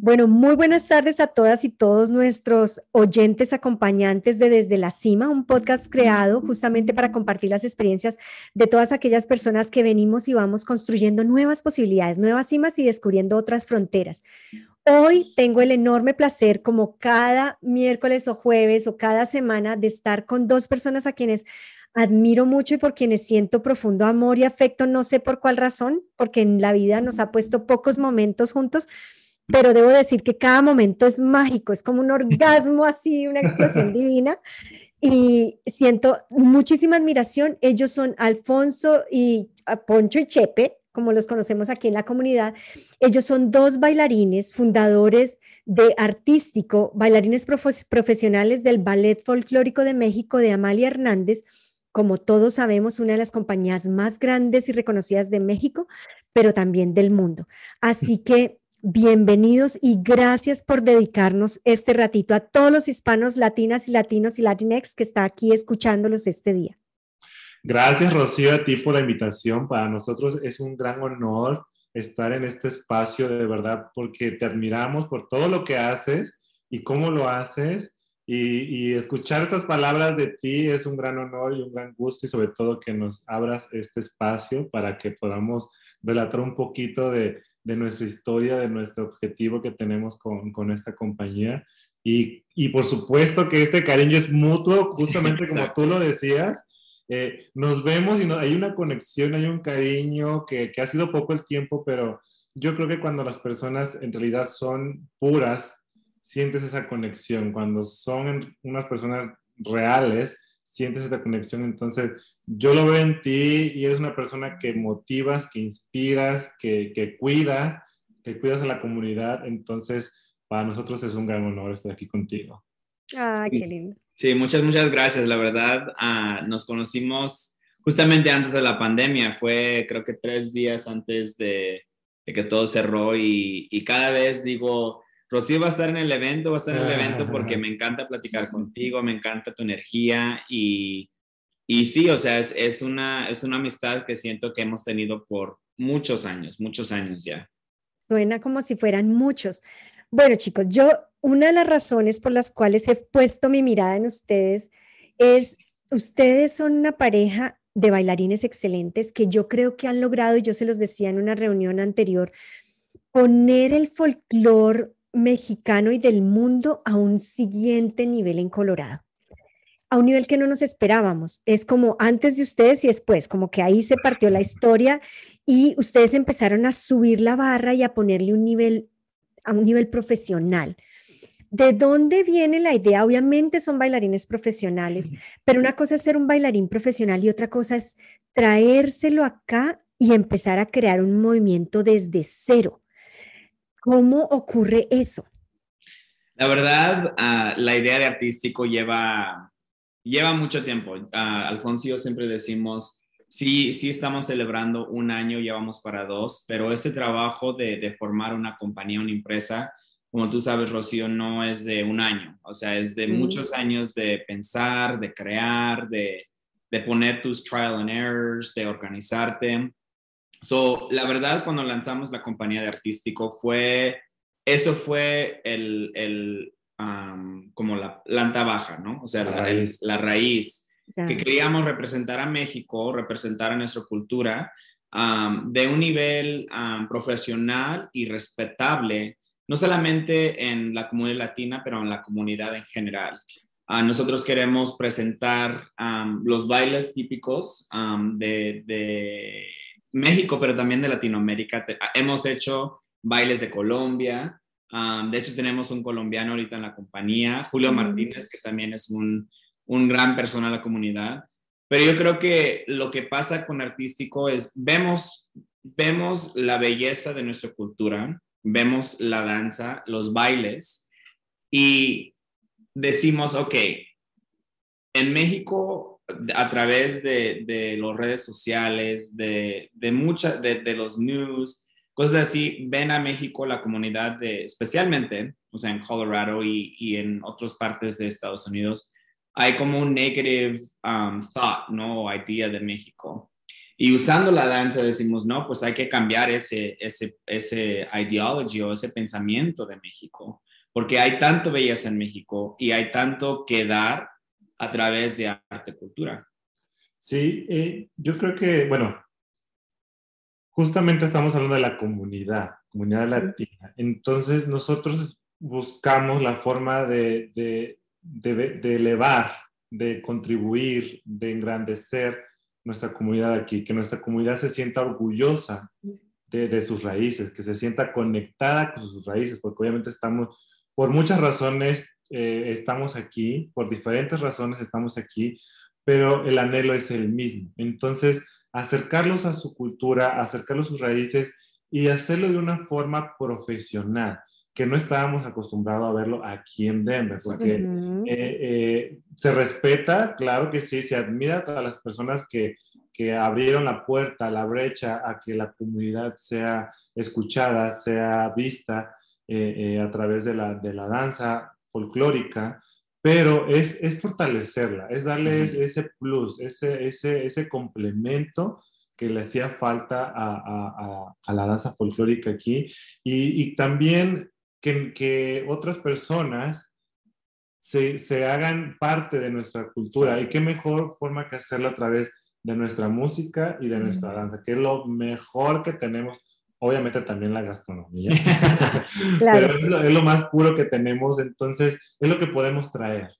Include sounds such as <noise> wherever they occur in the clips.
Bueno, muy buenas tardes a todas y todos nuestros oyentes acompañantes de Desde la Cima, un podcast creado justamente para compartir las experiencias de todas aquellas personas que venimos y vamos construyendo nuevas posibilidades, nuevas cimas y descubriendo otras fronteras. Hoy tengo el enorme placer, como cada miércoles o jueves o cada semana, de estar con dos personas a quienes admiro mucho y por quienes siento profundo amor y afecto, no sé por cuál razón, porque en la vida nos ha puesto pocos momentos juntos, pero debo decir que cada momento es mágico, es como un <laughs> orgasmo así, una explosión divina. Y siento muchísima admiración. Ellos son Alfonso y ah, Poncho y Chepe, como los conocemos aquí en la comunidad. Ellos son dos bailarines, fundadores de Artístico, bailarines profesionales del Ballet Folclórico de México de Amalia Hernández, como todos sabemos, una de las compañías más grandes y reconocidas de México, pero también del mundo. Así que Bienvenidos y gracias por dedicarnos este ratito a todos los hispanos, latinas y latinos y latinex que está aquí escuchándolos este día. Gracias, Rocío, a ti por la invitación. Para nosotros es un gran honor estar en este espacio de verdad porque te admiramos por todo lo que haces y cómo lo haces. Y, y escuchar estas palabras de ti es un gran honor y un gran gusto y sobre todo que nos abras este espacio para que podamos relatar un poquito de, de nuestra historia, de nuestro objetivo que tenemos con, con esta compañía. Y, y, por supuesto que este cariño es mutuo, <laughs> justamente como tú lo decías. Eh, nos vemos y no, hay una conexión, hay un cariño que, que ha sido poco el tiempo, pero yo creo que cuando las personas en realidad son puras, sientes esa conexión. Cuando son unas personas reales, sientes esa conexión. Entonces, yo lo veo en ti y eres una persona que motivas, que inspiras, que, que cuida, que cuidas a la comunidad. Entonces, para nosotros es un gran honor estar aquí contigo. Ah, qué lindo. Sí, muchas, muchas gracias. La verdad, ah, nos conocimos justamente antes de la pandemia. Fue, creo que tres días antes de, de que todo cerró y, y cada vez digo, Rocío va a estar en el evento, va a estar en el evento porque me encanta platicar contigo, me encanta tu energía y, y sí, o sea, es, es, una, es una amistad que siento que hemos tenido por muchos años, muchos años ya. Suena como si fueran muchos. Bueno, chicos, yo una de las razones por las cuales he puesto mi mirada en ustedes es, ustedes son una pareja de bailarines excelentes que yo creo que han logrado, y yo se los decía en una reunión anterior, poner el folclore mexicano y del mundo a un siguiente nivel en Colorado, a un nivel que no nos esperábamos. Es como antes de ustedes y después, como que ahí se partió la historia y ustedes empezaron a subir la barra y a ponerle un nivel, a un nivel profesional. ¿De dónde viene la idea? Obviamente son bailarines profesionales, pero una cosa es ser un bailarín profesional y otra cosa es traérselo acá y empezar a crear un movimiento desde cero. ¿Cómo ocurre eso? La verdad, ah, la idea de artístico lleva, lleva mucho tiempo. Uh, Alfonso y yo siempre decimos, sí, sí estamos celebrando un año, ya vamos para dos, pero este trabajo de, de, formar una compañía, una empresa, como tú sabes, Rocío, no es de un año, o sea, es de muchos años de pensar, de crear, de, de poner tus trial and errors, de organizarte. So, la verdad, cuando lanzamos la compañía de artístico fue, eso fue el, el como la planta baja, ¿no? O sea, la, raíz, la raíz que queríamos representar a México, representar a nuestra cultura de un nivel profesional y respetable, no solamente en la comunidad latina, pero en la comunidad en general. Uh, nosotros queremos presentar los bailes típicos de, de México, pero también de Latinoamérica. hemos hecho bailes de Colombia. de hecho, tenemos un colombiano ahorita en la compañía, Julio Martínez, que también es un, un gran persona de la comunidad. Pero yo creo que lo que pasa con artístico es, vemos, vemos la belleza de nuestra cultura, vemos la danza, los bailes, y decimos, ok, en México a través de, de las redes sociales, de, de muchas, de, de, los news, cosas así, ven a México la comunidad de, especialmente, o sea, en Colorado y, y en otras partes de Estados Unidos, hay como un negative um, thought, ¿no? O idea de México. Y usando la danza decimos, no, pues hay que cambiar ese, ese, ese ideology o ese pensamiento de México, porque hay tanto belleza en México y hay tanto que dar a través de arte y cultura. Sí, eh, yo creo que, bueno, justamente estamos hablando de la comunidad, comunidad latina. Entonces nosotros buscamos la forma de, de, de, elevar, de contribuir, de engrandecer nuestra comunidad aquí, que nuestra comunidad se sienta orgullosa de, de, sus raíces, que se sienta conectada con sus raíces, porque obviamente estamos, por muchas razones, eh, estamos aquí, por diferentes razones estamos aquí, pero el anhelo es el mismo. Entonces, acercarlos a su cultura, acercarlos a sus raíces y hacerlo de una forma profesional, que no estábamos acostumbrados a verlo aquí en Denver, porque eh, eh, se respeta, claro que sí, se admira a las personas que, que abrieron la puerta, la brecha a que la comunidad sea escuchada, sea vista eh, a través de la, de la danza folclórica, pero es, es fortalecerla, es darles ese plus, ese, ese, ese complemento que le hacía falta a, a, a la danza folclórica aquí. Y, y también que, que, otras personas se, se, hagan parte de nuestra cultura. Y qué mejor forma que hacerlo a través de nuestra música y de nuestra danza, que es lo mejor que tenemos obviamente también la gastronomía, <laughs> <laughs> pero es lo, más puro que tenemos, entonces es lo que podemos traer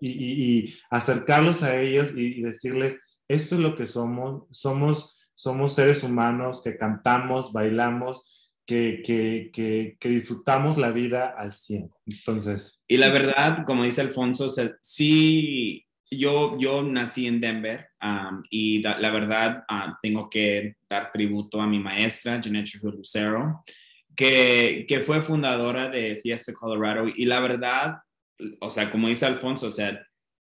y, acercarlos a ellos y, decirles, esto es lo que somos, somos, somos seres humanos que cantamos, bailamos, que, que, que, disfrutamos la vida al 100. Entonces. Y la verdad, como dice Alfonso, sí, yo, yo nací en Denver y la verdad ah, tengo que dar tributo a mi maestra, Jeanette Lucero, que, que fue fundadora de Fiesta Colorado y la verdad, o sea, como dice Alfonso, o sea,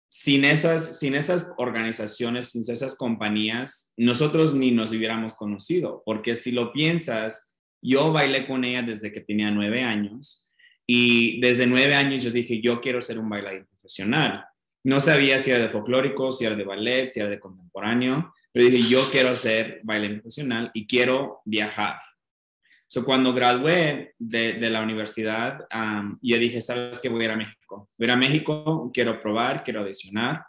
sin esas, sin esas organizaciones, sin esas compañías, nosotros ni nos hubiéramos conocido, porque si lo piensas, yo bailé con ella desde que tenía nueve años y desde nueve años yo dije, yo quiero ser un bailarín profesional no sabía si era de folclórico, si era de ballet, si era de contemporáneo, pero dije, yo quiero hacer baile profesional y quiero viajar. So, cuando gradué de, la universidad, yo dije, ¿sabes qué? Voy a ir a México. Voy a ir a México, quiero probar, quiero audicionar.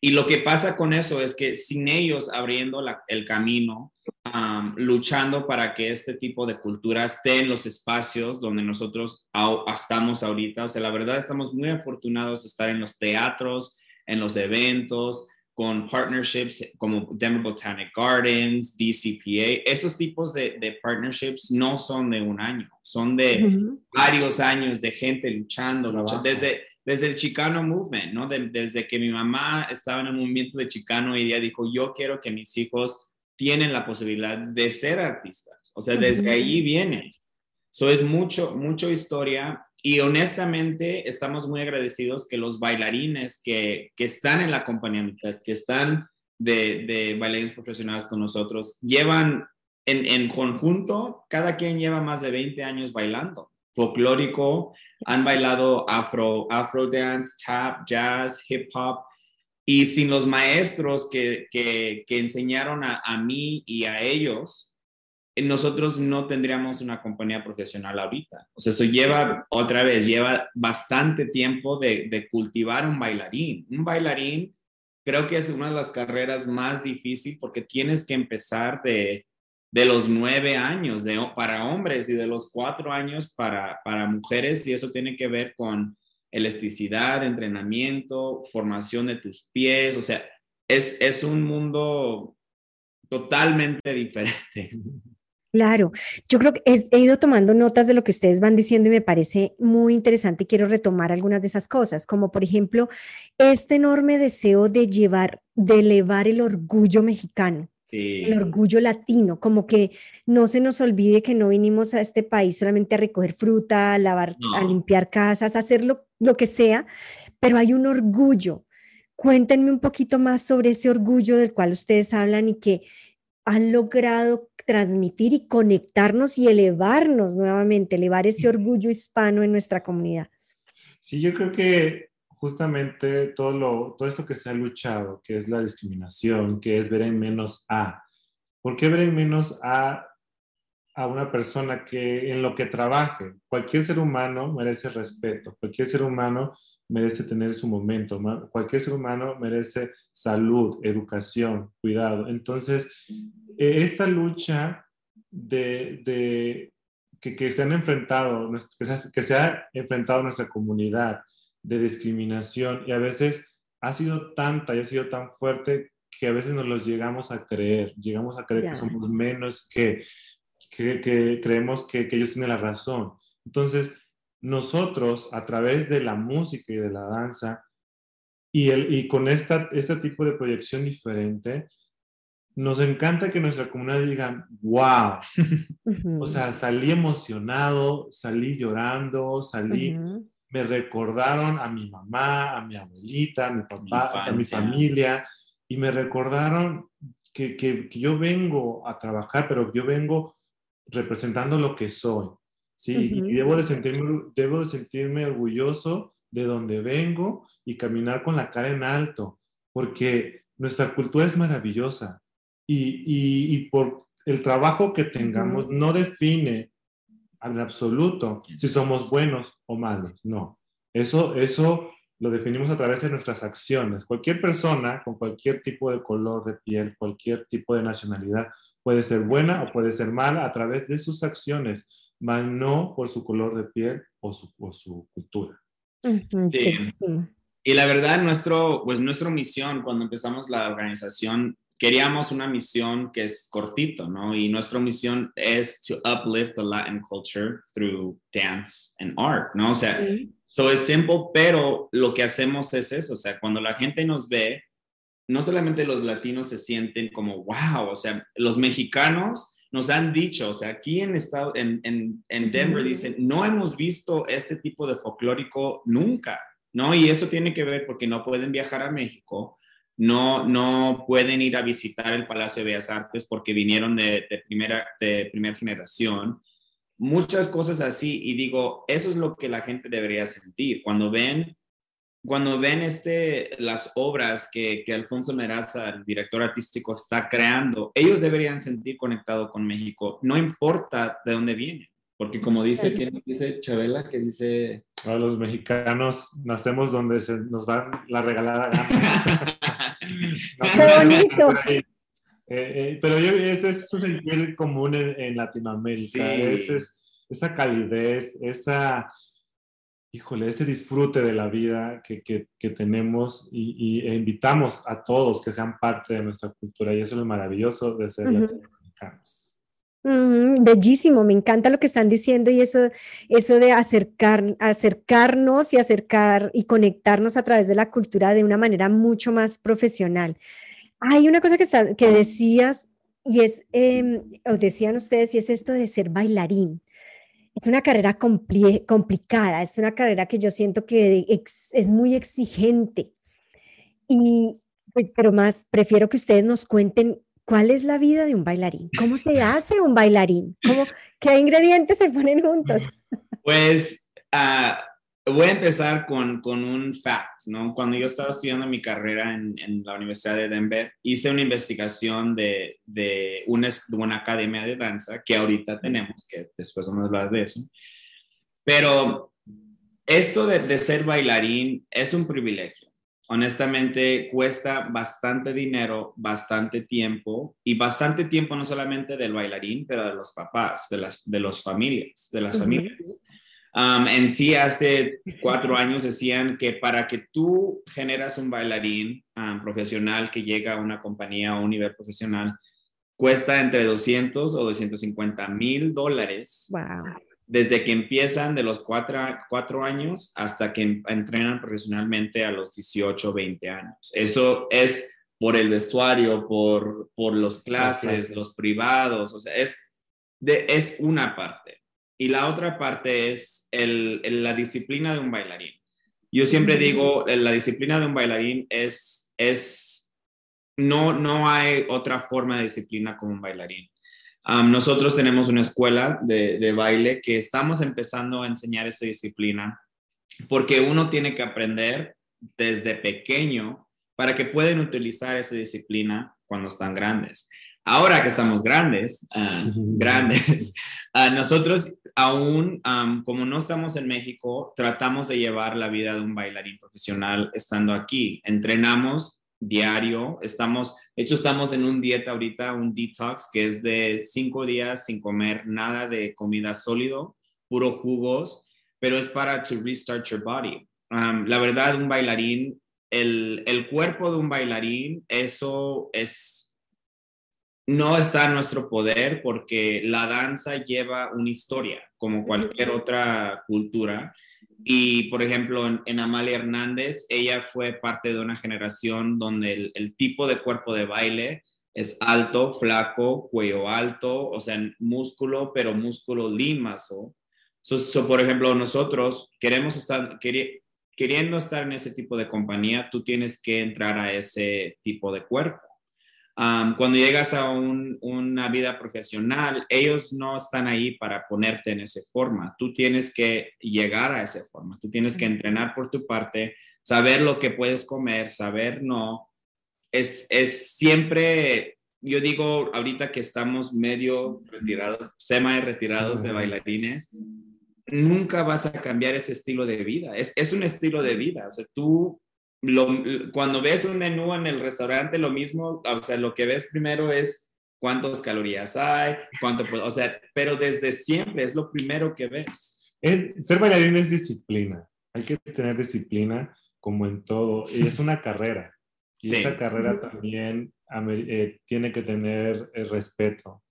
Y lo que pasa con eso es que sin ellos abriendo el camino, luchando para que este tipo de cultura esté en los espacios donde nosotros estamos ahorita, o sea, la verdad estamos muy afortunados de estar en los teatros, en los eventos, con partnerships como Denver Botanic Gardens, DCPA. Esos tipos de, de partnerships no son de un año, son de varios años de gente luchando, luchando desde desde el Chicano Movement, ¿no? desde que mi mamá estaba en el movimiento de Chicano y ella dijo, yo quiero que mis hijos tienen la posibilidad de ser artistas. O sea, desde ahí viene. Eso es mucho, mucho historia y honestamente estamos muy agradecidos que los bailarines que, que están en la compañía, que están de, de bailarines profesionales con nosotros, llevan en, en, conjunto, cada quien lleva más de 20 años bailando folclórico, han bailado afro, afro dance, tap, jazz, hip hop. Y sin los maestros que, que, que enseñaron a, a, mí y a ellos, nosotros no tendríamos una compañía profesional ahorita. O sea, eso lleva, otra vez, lleva bastante tiempo de, de cultivar un bailarín. Un bailarín creo que es una de las carreras más difíciles porque tienes que empezar de, de los nueve años de, para hombres y de los cuatro años para, para mujeres y eso tiene que ver con elasticidad, entrenamiento, formación de tus pies, o sea, es, es un mundo totalmente diferente. Claro, yo creo que he ido tomando notas de lo que ustedes van diciendo y me parece muy interesante y quiero retomar algunas de esas cosas, como por ejemplo este enorme deseo de llevar, de elevar el orgullo mexicano el orgullo latino, como que no se nos olvide que no vinimos a este país solamente a recoger fruta, a lavar, a limpiar casas, a hacer lo, lo que sea, pero hay un orgullo. Cuéntenme un poquito más sobre ese orgullo del cual ustedes hablan y que han logrado transmitir y conectarnos y elevarnos nuevamente, elevar ese orgullo hispano en nuestra comunidad. Sí, yo creo que justamente todo, lo, todo esto que se ha luchado, que es la discriminación, que es ver en menos a. ¿Por qué ver en menos a a una persona que en lo que trabaje? Cualquier ser humano merece respeto, cualquier ser humano merece tener su momento, cualquier ser humano merece salud, educación, cuidado. Entonces, e, esta lucha de, que, se han enfrentado, que se ha enfrentado nuestra comunidad, de discriminación. Y a veces ha sido tanta y ha sido tan fuerte que a veces nos los llegamos a creer, llegamos a creer que somos menos que, que, creemos que, ellos tienen la razón. Entonces, nosotros a través de la música y de la danza y, el, y con esta, este tipo de proyección diferente, nos encanta que nuestra comunidad diga, wow, <laughs> o sea, salí emocionado, salí llorando, salí me recordaron a mi mamá, a mi abuelita, a mi papá, a mi familia, y me recordaron que, que, yo vengo a trabajar, pero yo vengo representando lo que soy, ¿sí? Y debo de, sentirme, debo de sentirme orgulloso de donde vengo y caminar con la cara en alto, porque nuestra cultura es maravillosa y, y, y por el trabajo que tengamos no define en absoluto si somos buenos o malos, no. Eso, eso lo definimos a través de nuestras acciones. Cualquier persona con cualquier tipo de color de piel, cualquier tipo de nacionalidad, puede ser buena o puede ser mala a través de sus acciones, mas no por su color de piel o su, su cultura. Sí. Y la verdad, nuestro, pues nuestra misión cuando empezamos la organización queríamos una misión que es cortito, ¿no? Y nuestra misión es to uplift the Latin culture through dance and art, ¿no? O sea, eso es simple, pero lo que hacemos es eso, o sea, cuando la gente nos ve, no solamente los latinos se sienten como, wow, o sea, los mexicanos nos han dicho, o sea, aquí en, estado, en, en, en Denver dicen, no hemos visto este tipo de folclórico nunca, ¿no? Y eso tiene que ver porque no pueden viajar a México, no, no pueden ir a visitar el Palacio de Bellas Artes porque vinieron de, primera, de primera generación. Muchas cosas así y digo, eso es lo que la gente debería sentir cuando ven cuando ven este, las obras que, que, Alfonso Meraza, el director artístico, está creando, ellos deberían sentir conectado con México, no importa de dónde vienen, porque como dice, ¿quién dice Chabela? Que dice... A los mexicanos nacemos donde se nos dan la regalada gana. <laughs> bonito! Eh, eh, pero ese es su sentir común en, Latinoamérica, esa calidez, esa, híjole, ese disfrute de la vida que, que, tenemos y, e invitamos a todos que sean parte de nuestra cultura y eso es lo maravilloso de ser latinoamericanos. Bellísimo, me encanta lo que están diciendo y eso, eso de acercar, acercarnos y acercar y conectarnos a través de la cultura de una manera mucho más profesional. Hay una cosa que, que decías y es, eh, o decían ustedes, y es esto de ser bailarín. Es una carrera complicada, es una carrera que yo siento que es muy exigente. Y, pero más, prefiero que ustedes nos cuenten cuál es la vida de un bailarín, cómo se hace un bailarín, ¿Cómo, qué ingredientes se ponen juntos. <laughs> Pues uh, voy a empezar con, con, un fact, ¿no? Cuando yo estaba estudiando mi carrera en, en la Universidad de Denver, hice una investigación de, de, una, de, una, academia de danza que ahorita tenemos, que después vamos a hablar de eso. Pero esto de, de ser bailarín es un privilegio. Honestamente, cuesta bastante dinero, bastante tiempo y bastante tiempo no solamente del bailarín, pero de los papás, de las de los familias, de las familias. Um, en sí, hace cuatro años decían que para que tú generas un bailarín um, profesional que llega a una compañía o un nivel profesional, cuesta entre 200 o 250 mil dólares. Desde que empiezan de los cuatro, cuatro años hasta que entrenan profesionalmente a los 18 o 20 años. Eso es por el vestuario, por, por los clases, los privados, o sea, es, de, es una parte. Y la otra parte es el, la disciplina de un bailarín. Yo siempre digo, la disciplina de un bailarín es, es no, no hay otra forma de disciplina como un bailarín. Nosotros tenemos una escuela de, de, baile que estamos empezando a enseñar esa disciplina porque uno tiene que aprender desde pequeño para que puedan utilizar esa disciplina cuando están grandes. Ahora que estamos grandes, ah, grandes, uh, <laughs> nosotros aún, como no estamos en México, tratamos de llevar la vida de un bailarín profesional estando aquí. Entrenamos diario, estamos, de hecho estamos en un dieta ahorita, un detox que es de cinco días sin comer nada de comida sólido, puro jugos, pero es para to restart your body. la verdad, un bailarín, el, el cuerpo de un bailarín, eso es no está en nuestro poder porque la danza lleva una historia, como cualquier otra cultura. Y, por ejemplo, en, Amalia Hernández, ella fue parte de una generación donde el, tipo de cuerpo de baile es alto, flaco, cuello alto, o sea, músculo, pero músculo limazo. So, por ejemplo, nosotros queremos estar, queriendo estar en ese tipo de compañía, tú tienes que entrar a ese tipo de cuerpo cuando llegas a una vida profesional, ellos no están ahí para ponerte en esa forma. Tú tienes que llegar a esa forma. Tú tienes que entrenar por tu parte, saber lo que puedes comer, saber no. Es, es siempre, yo digo ahorita que estamos medio retirados, semi retirados de bailarines, nunca vas a cambiar ese estilo de vida. Es, es un estilo de vida. O sea, tú cuando ves un menú en el restaurante, lo mismo, o sea, lo que ves primero es cuántas calorías hay, cuánto, o sea, pero desde siempre es lo primero que ves. ser bailarín es disciplina, hay que tener disciplina como en todo, y es una <laughs> carrera, y esa carrera también eh, tiene que tener el respeto,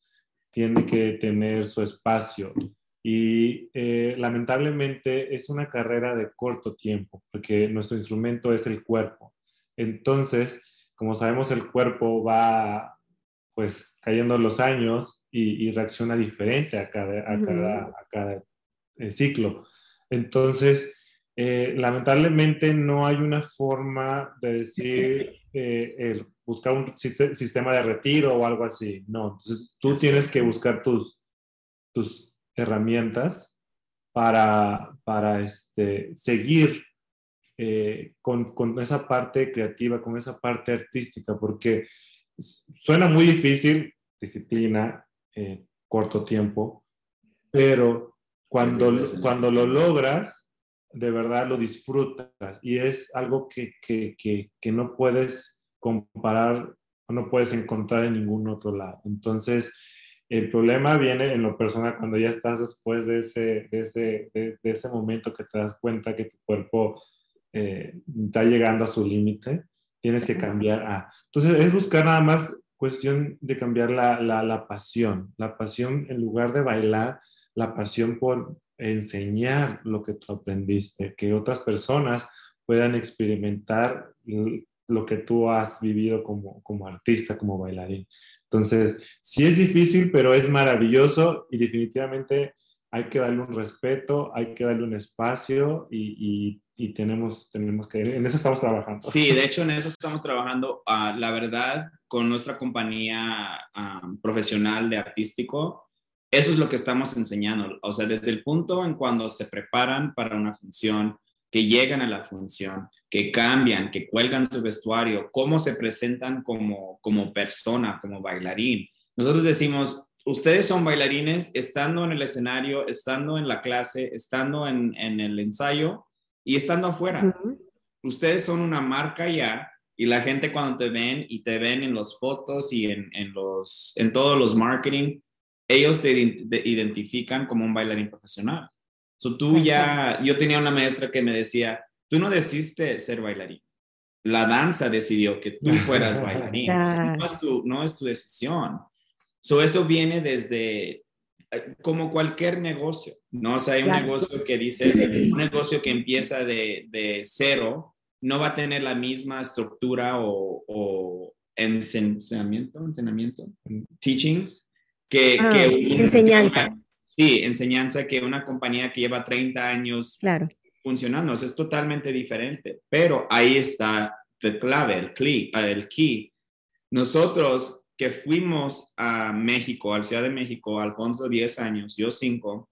tiene que tener su espacio, y eh, lamentablemente es una carrera de corto tiempo, porque nuestro instrumento es el cuerpo. Entonces, como sabemos, el cuerpo va pues cayendo los años y, reacciona diferente a cada, a cada, a cada eh, ciclo. Entonces, eh, lamentablemente no hay una forma de decir, <laughs> el buscar un sistema de retiro o algo así. No, entonces tú tienes que buscar tus, tus herramientas para, para este, seguir eh, con, con, esa parte creativa, con esa parte artística, porque suena muy difícil, disciplina, eh, corto tiempo, pero cuando, cuando lo logras, de verdad lo disfrutas y es algo que, que, que, que no puedes comparar o no puedes encontrar en ningún otro lado. Entonces, el problema viene en lo personal cuando ya estás después de ese, de ese, de, ese momento que te das cuenta que tu cuerpo eh, está llegando a su límite, tienes que cambiar a... Entonces es buscar nada más cuestión de cambiar la, la, la, pasión, la pasión en lugar de bailar, la pasión por enseñar lo que tú aprendiste, que otras personas puedan experimentar lo que tú has vivido como, como artista, como bailarín. Entonces, sí es difícil, pero es maravilloso y definitivamente hay que darle un respeto, hay que darle un espacio y, y, tenemos, tenemos que, en eso estamos trabajando. Sí, de <laughs> hecho en eso estamos trabajando. Uh, la verdad, con nuestra compañía uh, profesional de artístico, eso es lo que estamos enseñando. O sea, desde el punto en cuando se preparan para una función, que llegan a la función, que cambian, que cuelgan su vestuario, cómo se presentan como, como persona, como bailarín. Nosotros decimos, ustedes son bailarines estando en el escenario, estando en la clase, estando en, en el ensayo y estando afuera. Ustedes son una marca ya y la gente cuando te ven y te ven en las fotos y en, en, los, en todos los marketing, ellos te identifican como un bailarín profesional. So, tú ya, yo tenía una maestra que me decía, tú no decidiste ser bailarín. La danza decidió que tú fueras <laughs> bailarín. no, es tu, no es tu decisión. So, eso viene desde eh, como cualquier negocio, ¿no? O sea, hay un negocio que dice, un negocio que empieza de, de, cero, no va a tener la misma estructura o, o enseñamiento, enseñamiento, teachings, que, ah, que enseñanza. Sí, enseñanza que una compañía que lleva 30 años claro. Funcionando, es totalmente diferente, pero ahí está el clave, el key, el key. Nosotros que fuimos a México, a la Ciudad de México, Alfonso 10 años, yo 5,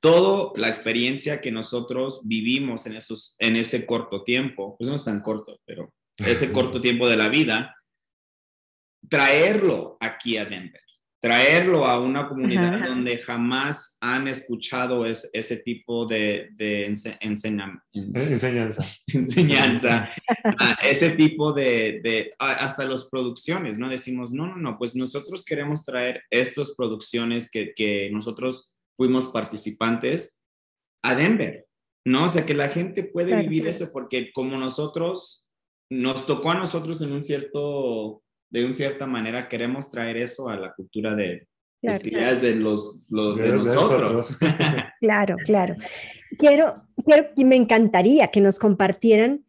toda la experiencia que nosotros vivimos en, esos, en ese corto tiempo, pues no es tan corto, pero ese <laughs> corto tiempo de la vida, traerlo aquí a Denver, traerlo a una comunidad donde jamás han escuchado ese tipo de, enseñanza. enseñanza, ese tipo de, hasta las producciones, ¿no? Decimos, no, no, no, pues nosotros queremos traer estas producciones que, que nosotros fuimos participantes a Denver, ¿no? O sea, que la gente puede vivir eso porque como nosotros, nos tocó a nosotros en un cierto de una cierta manera queremos traer eso a la cultura de, pues, de los, de, nosotros. <laughs> claro, claro. Quiero, quiero, y me encantaría que nos compartieran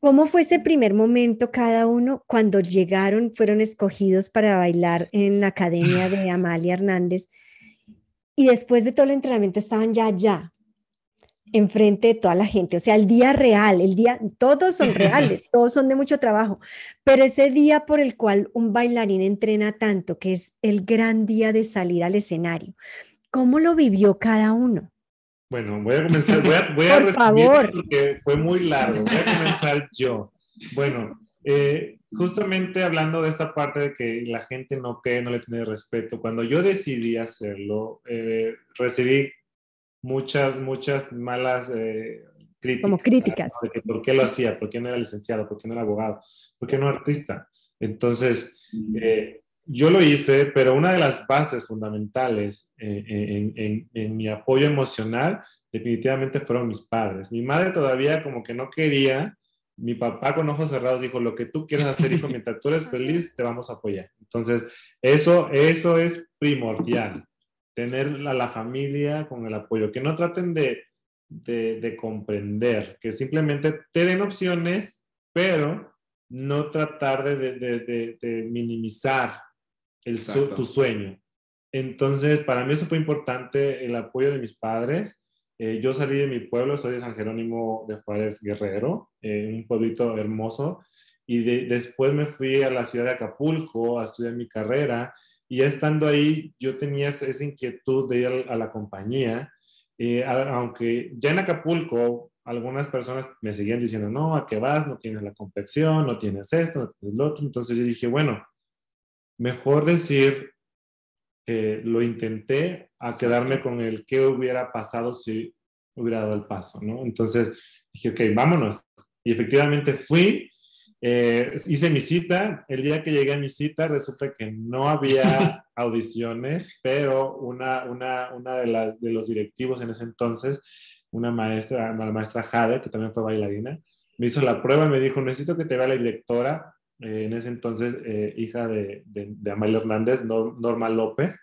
cómo fue ese primer momento cada uno cuando llegaron, fueron escogidos para bailar en la academia de <laughs> Amalia Hernández y después de todo el entrenamiento estaban ya allá enfrente de toda la gente. O sea, el día real, el día, todos son <laughs> reales, todos son de mucho trabajo, pero ese día por el cual un bailarín entrena tanto, que es el gran día de salir al escenario, ¿cómo lo vivió cada uno? Bueno, voy a comenzar, voy a, <laughs> voy a por favor. porque fue muy largo, voy a comenzar yo. Bueno, eh, justamente hablando de esta parte de que la gente no cree, no le tiene respeto, cuando yo decidí hacerlo, eh, recibí muchas, muchas malas eh, críticas. Como críticas. ¿Por qué lo hacía? ¿Por qué no era licenciado? ¿Por qué no era abogado? ¿Por qué no era artista? Entonces, eh, yo lo hice, pero una de las bases fundamentales eh, en, en, en, mi apoyo emocional definitivamente fueron mis padres. Mi madre todavía como que no quería, mi papá con ojos cerrados dijo, lo que tú quieras hacer, hijo, mientras tú eres feliz, te vamos a apoyar. Entonces, eso, eso es primordial tener a la familia con el apoyo, que no traten de, de, comprender, que simplemente te den opciones, pero no tratar de, de minimizar el tu sueño. Entonces, para mí eso fue importante, el apoyo de mis padres. Eh, yo salí de mi pueblo, soy de San Jerónimo de Juárez Guerrero, eh, un pueblito hermoso, y después me fui a la ciudad de Acapulco a estudiar mi carrera y estando ahí, yo tenía esa inquietud de ir a, la compañía, eh, aunque ya en Acapulco algunas personas me seguían diciendo, no, ¿a qué vas? No tienes la complexión, no tienes esto, no tienes lo otro. Entonces yo dije, bueno, mejor decir, eh, lo intenté a quedarme con el qué hubiera pasado si hubiera dado el paso, ¿no? Entonces dije, ok, vámonos. Y efectivamente fui, eh, hice mi cita, el día que llegué a mi cita resulta que no había <laughs> audiciones, pero una, una, una de, de los directivos en ese entonces, una maestra, la maestra Jade, que también fue bailarina, me hizo la prueba y me dijo, necesito que te vea la directora, eh, en ese entonces eh, hija de, de, de, Amalia Hernández, Norma López,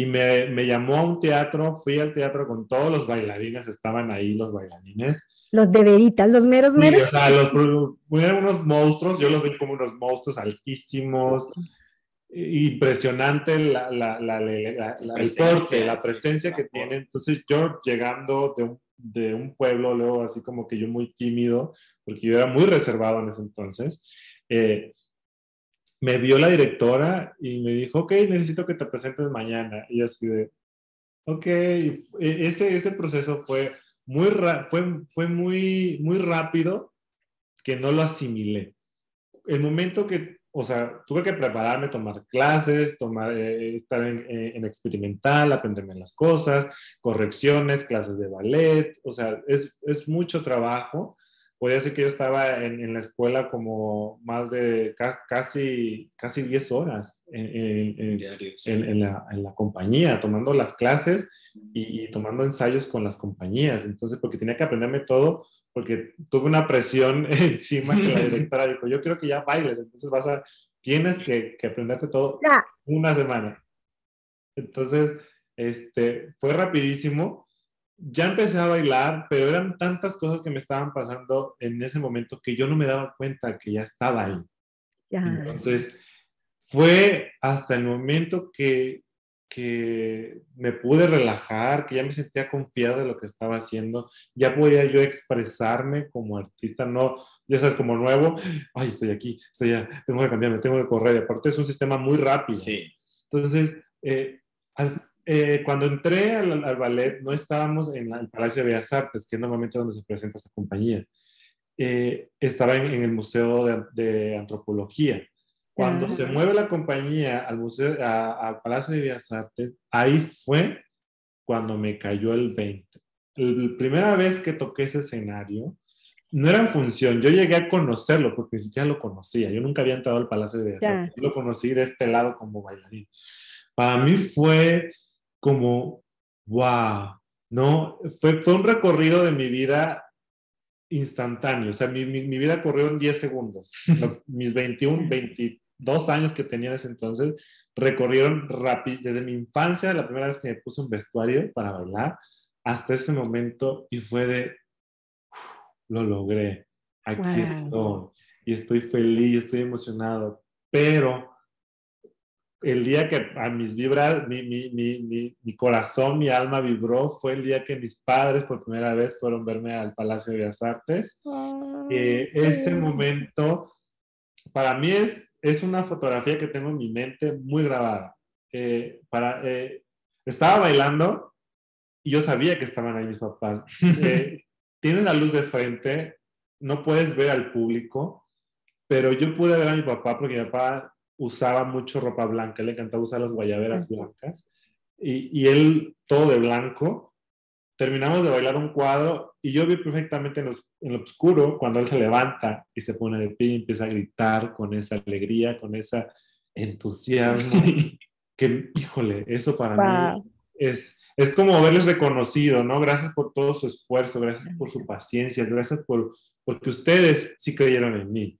y me, me, llamó a un teatro, fui al teatro con todos los bailarines, estaban ahí los bailarines, los de veritas, los meros meros. o sea, los, eran unos monstruos, yo los vi como unos monstruos altísimos, impresionante la, la, la, el porte, la presencia que tienen. Entonces yo llegando de un, de un, pueblo, luego así como que yo muy tímido, porque yo era muy reservado en ese entonces, eh, me vio la directora y me dijo, ok, necesito que te presentes mañana. Y así de, ok, e, ese, ese proceso fue muy fue, fue muy, muy rápido que no lo asimilé. El momento que, o sea, tuve que prepararme, tomar clases, tomar, eh, estar en, eh, en, experimental, aprenderme las cosas, correcciones, clases de ballet, o sea, es, es mucho trabajo. Podría ser que yo estaba en, en la escuela como más de casi, casi 10 horas en, en la, la, compañía, tomando las clases y, tomando ensayos con las compañías. Entonces, porque tenía que aprenderme todo, porque tuve una presión <laughs> encima que la <laughs> directora dijo, yo quiero que ya bailes, entonces vas a, tienes que, que aprenderte todo una semana. Entonces, este, fue rapidísimo. Ya empecé a bailar, pero eran tantas cosas que me estaban pasando en ese momento que yo no me daba cuenta que ya estaba ahí. Entonces, fue hasta el momento que que me pude relajar, que ya me sentía confiado de lo que estaba haciendo, ya podía yo expresarme como artista, no, ya sabes, como nuevo, ay, estoy aquí, estoy ya, tengo que cambiarme, tengo que correr, aparte es un sistema muy rápido. Sí. Entonces, eh, eh, cuando entré al, ballet, no estábamos en el Palacio de Bellas Artes, que es normalmente donde se presenta esta compañía. Eh, estaba en, el Museo de, Antropología. Cuando se ah. mueve la compañía al, museo, al Palacio de Bellas Artes, ahí fue cuando me cayó el 20. La primera vez que toqué ese escenario, no era en función, yo llegué a conocerlo porque ni siquiera lo conocía, yo nunca había entrado al Palacio de Bellas Artes, yo lo conocí de este lado como bailarín. Para mí fue como, wow, ¿no? Fue, fue un recorrido de mi vida instantáneo, o sea, mi, mi, vida corrió en 10 segundos. <laughs> Mis 21, 22 años que tenía en ese entonces recorrieron rápido, desde mi infancia, la primera vez que me puse un vestuario para bailar, hasta ese momento, y fue de, lo logré, aquí estoy, y estoy feliz, estoy emocionado, pero el día que a mis vibras, mi, mi, mi, mi, corazón, mi alma vibró, fue el día que mis padres por primera vez fueron verme al Palacio de Bellas Artes. Eh, ese momento, para mí es, es una fotografía que tengo en mi mente muy grabada. Eh, para, eh, estaba bailando y yo sabía que estaban ahí mis papás. <laughs> tienes la luz de frente, no puedes ver al público, pero yo pude ver a mi papá porque mi papá usaba mucho ropa blanca, le encantaba usar las guayaberas blancas y, y, él todo de blanco. Terminamos de bailar un cuadro y yo vi perfectamente en, en, lo oscuro cuando él se levanta y se pone de pie y empieza a gritar con esa alegría, con ese entusiasmo. <laughs> que, híjole, eso para mí es, es como verles reconocido, ¿no? Gracias por todo su esfuerzo, gracias por su paciencia, gracias por porque ustedes sí creyeron en mí.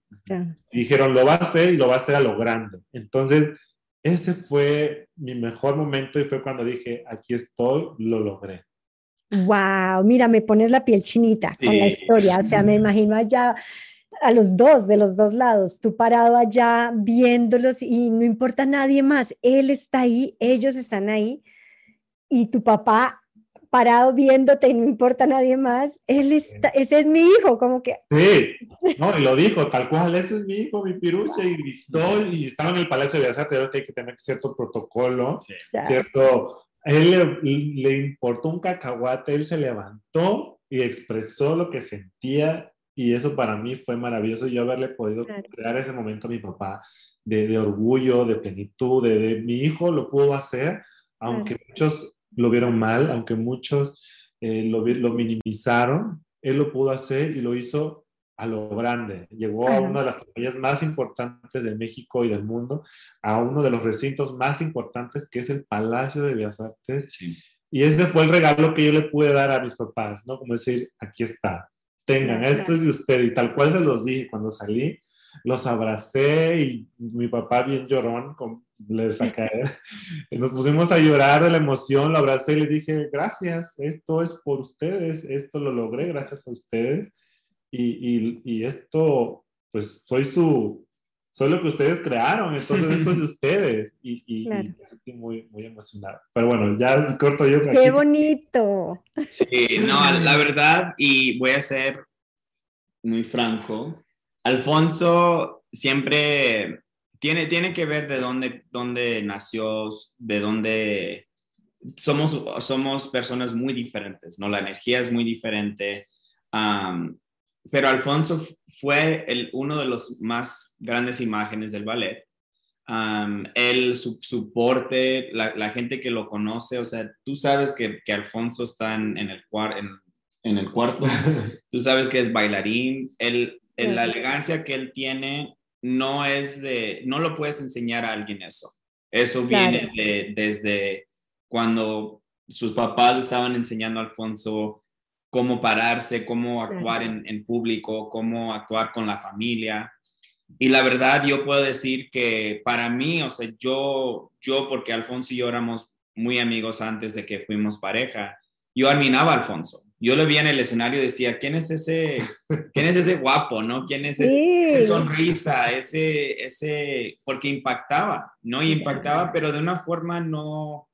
dijeron, lo va a hacer y lo va a hacer a lo grande. Entonces, ese fue mi mejor momento y fue cuando dije, aquí estoy, lo logré. Wow, mira, me pones la piel chinita con la historia, o sea, me imagino allá a los dos, de los dos lados, tú parado allá viéndolos y no importa nadie más, él está ahí, ellos están ahí y tu papá parado viéndote y no importa nadie más, él está, ese es mi hijo, como que... Sí, no, y lo dijo, tal cual, ese es mi hijo, mi pirucha, y gritó, y estaba en el Palacio de Bellas Artes, que hay que tener cierto protocolo, cierto... Él le, importó un cacahuate, él se levantó y expresó lo que sentía, y eso para mí fue maravilloso, yo haberle podido crear ese momento a mi papá de, de orgullo, de plenitud, de, de, mi hijo lo pudo hacer, aunque muchos lo vieron mal, aunque muchos eh, lo, lo, minimizaron, él lo pudo hacer y lo hizo a lo grande. Llegó a una de las compañías más importantes de México y del mundo, a uno de los recintos más importantes que es el Palacio de Bellas Artes. Y ese fue el regalo que yo le pude dar a mis papás, ¿no? Como decir, aquí está, tengan, esto es de usted. Y tal cual se los dije cuando salí, los abracé y mi papá bien llorón, con, le saqué, nos pusimos a llorar de la emoción, lo abracé y le dije, gracias, esto es por ustedes, esto lo logré gracias a ustedes y, y, y esto, pues soy su, soy lo que ustedes crearon, entonces esto es de <laughs> ustedes y, y, me sentí muy, muy emocionado. Pero bueno, ya corto yo. ¡Qué bonito! Sí, no, la verdad, y voy a ser muy franco, Alfonso siempre tiene, tiene que ver de dónde, dónde nació, de dónde somos, somos personas muy diferentes, ¿no? La energía es muy diferente. pero Alfonso fue el, uno de los más grandes imágenes del ballet. él, su, su porte, la, gente que lo conoce, o sea, tú sabes que, que Alfonso está en, el, en, en el cuarto, <laughs> tú sabes que es bailarín, él la elegancia que él tiene no es de, no lo puedes enseñar a alguien eso. Eso viene desde cuando sus papás estaban enseñando a Alfonso cómo pararse, cómo actuar en, en, público, cómo actuar con la familia. Y la verdad, yo puedo decir que para mí, o sea, yo, yo porque Alfonso y yo éramos muy amigos antes de que fuimos pareja, yo admiraba a Alfonso yo lo vi en el escenario y decía, ¿quién es ese, quién es ese guapo, no? ¿Quién es esa sonrisa, ese, ese, porque impactaba, ¿no? Y impactaba, pero de una forma no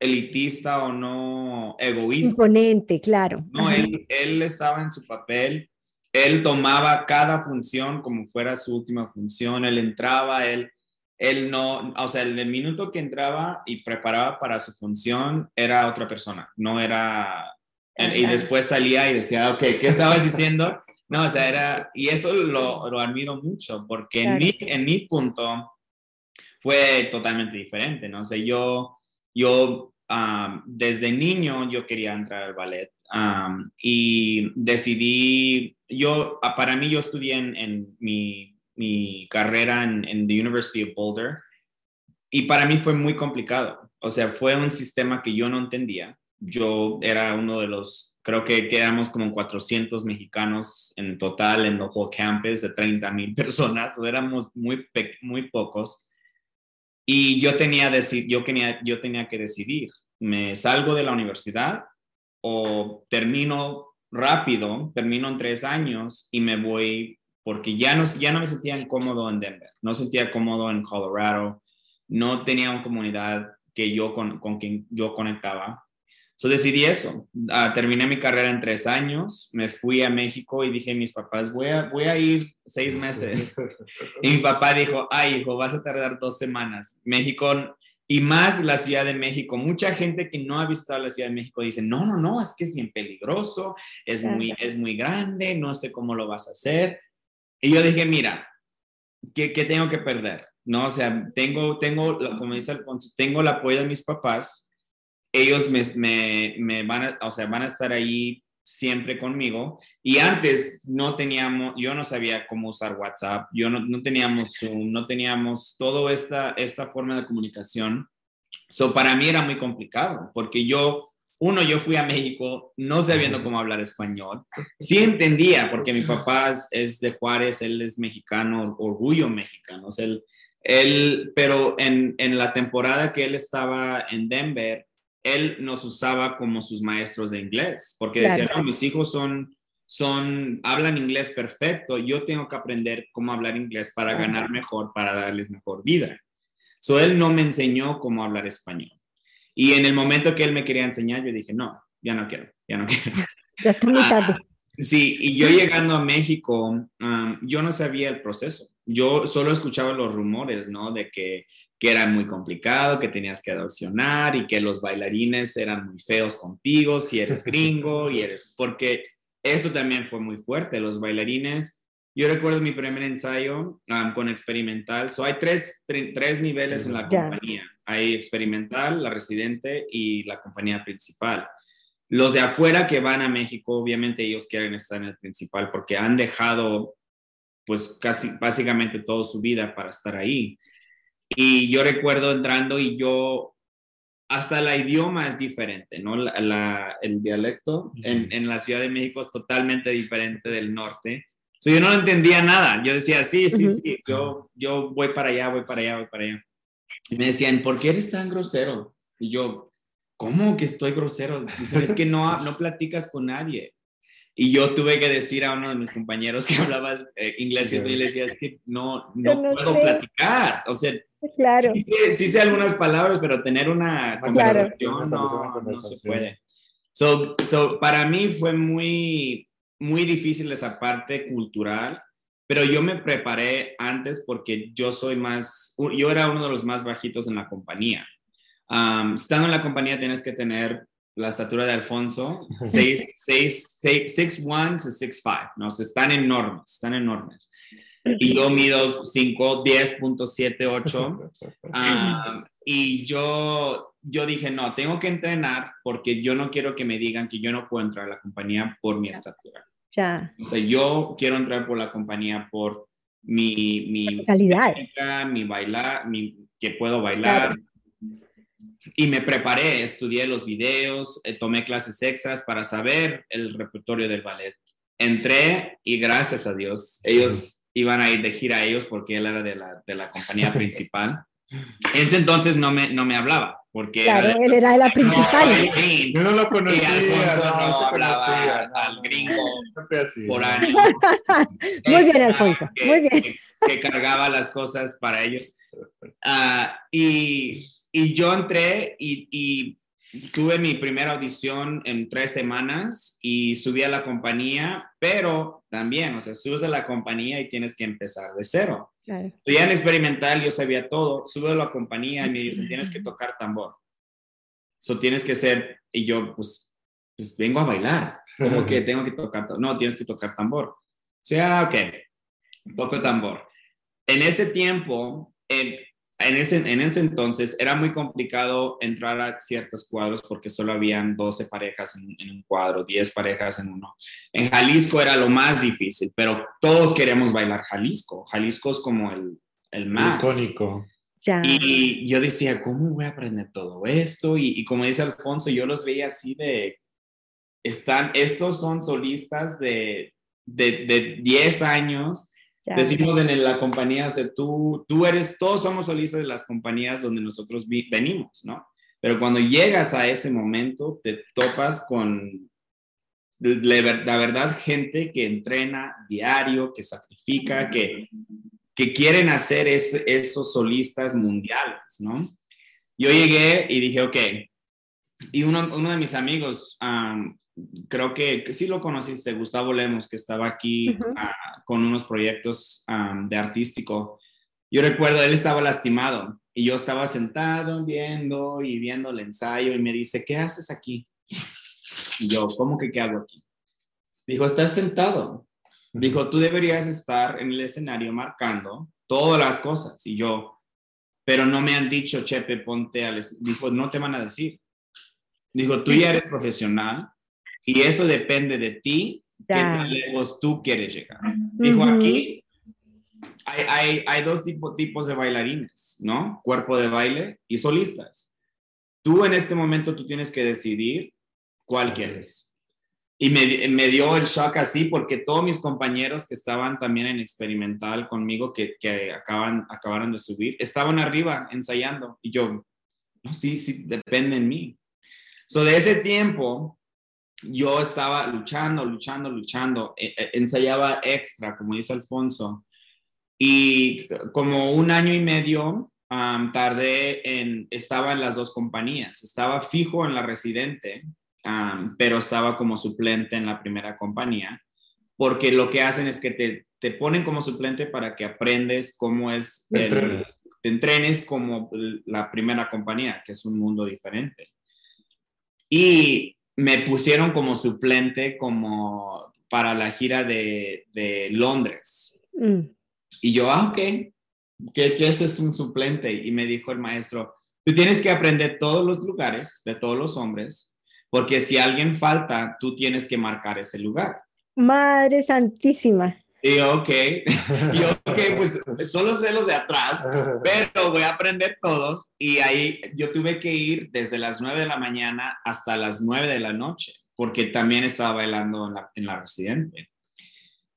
elitista o no egoísta. Imponente, claro. No, él, él estaba en su papel, él tomaba cada función como fuera su última función, él entraba, él él no, o sea, el, el minuto que entraba y preparaba para su función era otra persona, no era, y después salía y decía, ok, ¿qué estabas diciendo? No, o sea, era, y eso lo, lo admiro mucho, porque en, mi, en mi punto fue totalmente diferente, ¿no? O sea, yo, yo desde niño yo quería entrar al ballet y decidí, yo, ah, para mí yo estudié en, en mi, mi, carrera en, en the University of Boulder y para mí fue muy complicado, o sea, fue un sistema que yo no entendía. Yo era uno de los creo que quedamos como 400 mexicanos en total en whole campus de 30 mil <laughs> personas, o éramos muy, muy pocos. Y yo tenía, yo, tenía, yo tenía que decidir, ¿me salgo de la universidad o termino rápido, termino en tres años y me voy, porque ya no, ya no me sentía cómodo en Denver, no sentía cómodo en Colorado, no tenía una comunidad que yo con, con quien yo conectaba. So decidí eso. Ah, terminé mi carrera en tres años, me fui a México y dije a mis papás, voy a, voy a ir seis meses. <laughs> y mi papá dijo, ay, hijo, vas a tardar dos semanas. México y más la Ciudad de México. Mucha gente que no ha visitado la Ciudad de México dice, no, no, no, es que es bien peligroso, es, muy, es muy grande, no sé cómo lo vas a hacer. Y yo dije, mira, ¿qué, qué tengo que perder? No, o sea, tengo, tengo, como dice Alfonso, tengo el apoyo de mis papás ellos me, me, van, a, o sea, van a estar ahí siempre conmigo. Y antes no teníamos, yo no sabía cómo usar WhatsApp, yo no, no teníamos Zoom, no teníamos toda esta, esta forma de comunicación. So, para mí era muy complicado, porque yo, uno, yo fui a México no sabiendo cómo hablar español. Sí entendía, porque mi papá es, de Juárez, él es mexicano, orgullo mexicano. él, él, pero en, en la temporada que él estaba en Denver, él nos usaba como sus maestros de inglés, porque decía, no, mis hijos son, son, hablan inglés perfecto, yo tengo que aprender cómo hablar inglés para ganar mejor, para darles mejor vida. So, él no me enseñó cómo hablar español. Y en el momento que él me quería enseñar, yo dije, no, ya no quiero, ya no <laughs> quiero. Ya está muy tarde. Ah, sí, y yo llegando a México, um, yo no sabía el proceso. Yo solo escuchaba los rumores, ¿no? De que que era muy complicado, que tenías que adopcionar y que los bailarines eran muy feos contigo si eres <laughs> gringo y eres, porque eso también fue muy fuerte, los bailarines. Yo recuerdo mi primer ensayo um, con experimental. So hay tres, tres niveles en la compañía. Hay experimental, la residente y la compañía principal. Los de afuera que van a México, obviamente ellos quieren estar en el principal porque han dejado pues casi básicamente toda su vida para estar ahí. Y yo recuerdo entrando y yo, hasta el idioma es diferente, ¿no? La, el dialecto en, en, la Ciudad de México es totalmente diferente del norte. So, yo no entendía nada. Yo decía, sí, sí, sí, yo, yo voy para allá, voy para allá, voy para allá. Y me decían, ¿por qué eres tan grosero? Y yo, ¿cómo que estoy grosero? Dice, es que no, no platicas con nadie. Y yo tuve que decir a uno de mis compañeros que <laughs> hablaba eh, inglés y le decía, es que no, no, puedo platicar. O sea, claro. sí, sé algunas palabras, pero tener una conversación no, no, se puede. So, so, para mí fue muy, muy difícil esa parte cultural, pero yo me preparé antes porque yo soy más, yo era uno de los más bajitos en la compañía. Um, estando en la compañía tienes que tener la estatura de Alfonso, <laughs> 6'1 6'5, ¿no? están enormes, están enormes. Y yo mido 5, 10.78. <laughs> Ah, y yo, yo dije, no, tengo que entrenar porque yo no quiero que me digan que yo no puedo entrar a la compañía por mi estatura. Ya. O sea, yo quiero entrar por la compañía por mi, mi calidad, mi bailar, mi, que puedo bailar, y me preparé, estudié los videos, eh, tomé clases extras para saber el repertorio del ballet. Entré y gracias a Dios, ellos iban a ir de gira a ellos porque él era de la, de la compañía <laughs> principal. En ese entonces no me, no me hablaba, porque claro, él era de la <laughs> principal. Yo no lo conocía. Y Alfonso no, hablaba al gringo por años. <laughs> Muy bien, Alfonso, muy bien. Que, cargaba las cosas para ellos. Uh, y y yo entré y, tuve mi primera audición en tres semanas y subí a la compañía, pero también, o sea, subes a la compañía y tienes que empezar de cero. Claro. ya en experimental yo sabía todo, sube a la compañía y me dicen, tienes que tocar tambor. Eso tienes que ser, y yo pues, pues vengo a bailar, como que tengo que tocar, no, tienes que tocar tambor. O sea, ok, toco tambor. En ese tiempo, en, en, ese, en ese entonces era muy complicado entrar a ciertos cuadros porque solo habían 12 parejas en, en, un cuadro, 10 parejas en uno. En Jalisco era lo más difícil, pero todos queremos bailar Jalisco. Jalisco es como el, el más. Icónico. Y yo decía, ¿cómo voy a aprender todo esto? Y, y, como dice Alfonso, yo los veía así de, están, estos son solistas de, de, de 10 años Decimos en la compañía, o tú, tú eres, todos somos solistas de las compañías donde nosotros venimos, ¿no? Pero cuando llegas a ese momento, te topas con, la verdad, gente que entrena diario, que sacrifica, que, que quieren hacer esos solistas mundiales, ¿no? Yo llegué y dije, ok, y uno, uno de mis amigos, creo que, sí lo conociste, Gustavo Lemos, que estaba aquí ah, con unos proyectos de artístico. Yo recuerdo, él estaba lastimado y yo estaba sentado viendo y viendo el ensayo y me dice, ¿qué haces aquí? Y yo, ¿cómo que qué hago aquí? Dijo, estás sentado. Dijo, tú deberías estar en el escenario marcando todas las cosas. Y yo, pero no me han dicho, Chepe, ponte al... Dijo, no te van a decir. Dijo, tú ya eres profesional, y eso depende de ti, qué tan lejos tú quieres llegar. Dijo, aquí hay, hay, hay dos tipo, tipos de bailarines, ¿no? Cuerpo de baile y solistas. Tú en este momento tú tienes que decidir cuál quieres. Y me, me, dio el shock así porque todos mis compañeros que estaban también en experimental conmigo, que, que acaban, acabaron de subir, estaban arriba ensayando. Y yo, no, sí, sí, depende en mí. So, de ese tiempo, yo estaba luchando, luchando, luchando, e, e, ensayaba extra, como dice Alfonso, y como un año y medio tardé en, estaba en las dos compañías, estaba fijo en la residente, pero estaba como suplente en la primera compañía, porque lo que hacen es que te, te ponen como suplente para que aprendes cómo es, te entrenes como la primera compañía, que es un mundo diferente. Y me pusieron como suplente como para la gira de, de Londres. Mm. Y yo, ah, ok, ¿qué, ¿qué es un suplente? Y me dijo el maestro, tú tienes que aprender todos los lugares de todos los hombres, porque si alguien falta, tú tienes que marcar ese lugar. Madre Santísima. Y yo, ok, y yo, ok, pues sé los de atrás, pero voy a aprender todos. Y ahí yo tuve que ir desde las 9 de la mañana hasta las 9 de la noche, porque también estaba bailando en la, en la residente.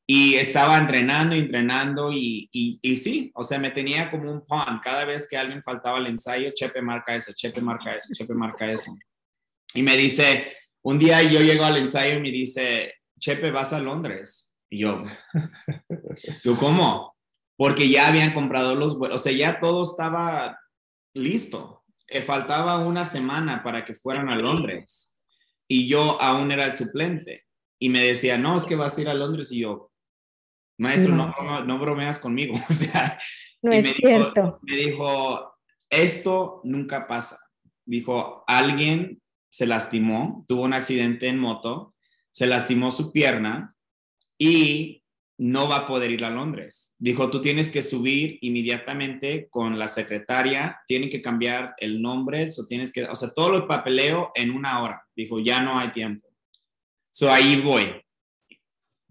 Y estaba entrenando, entrenando, y, y, y, sí, o sea, me tenía como un pan. Cada vez que alguien faltaba al ensayo, Chepe marca eso, Chepe marca eso, Chepe marca eso. Y me dice, un día yo llego al ensayo y me dice, Chepe, vas a Londres y yo, yo, ¿cómo? Porque ya habían comprado los vuelos, o sea, ya todo estaba listo. Eh, faltaba una semana para que fueran a Londres y yo aún era el suplente. Y me decía, no, es que vas a ir a Londres. Y yo, maestro, no, no, bromeas conmigo. <laughs> O sea, no es cierto. me dijo, esto nunca pasa. Dijo, alguien se lastimó, tuvo un accidente en moto, se lastimó su pierna y no va a poder ir a Londres. Dijo, tú tienes que subir inmediatamente con la secretaria, tienen que cambiar el nombre, o tienes que, o sea, todo el papeleo en una hora. Dijo, ya no hay tiempo. So ahí voy.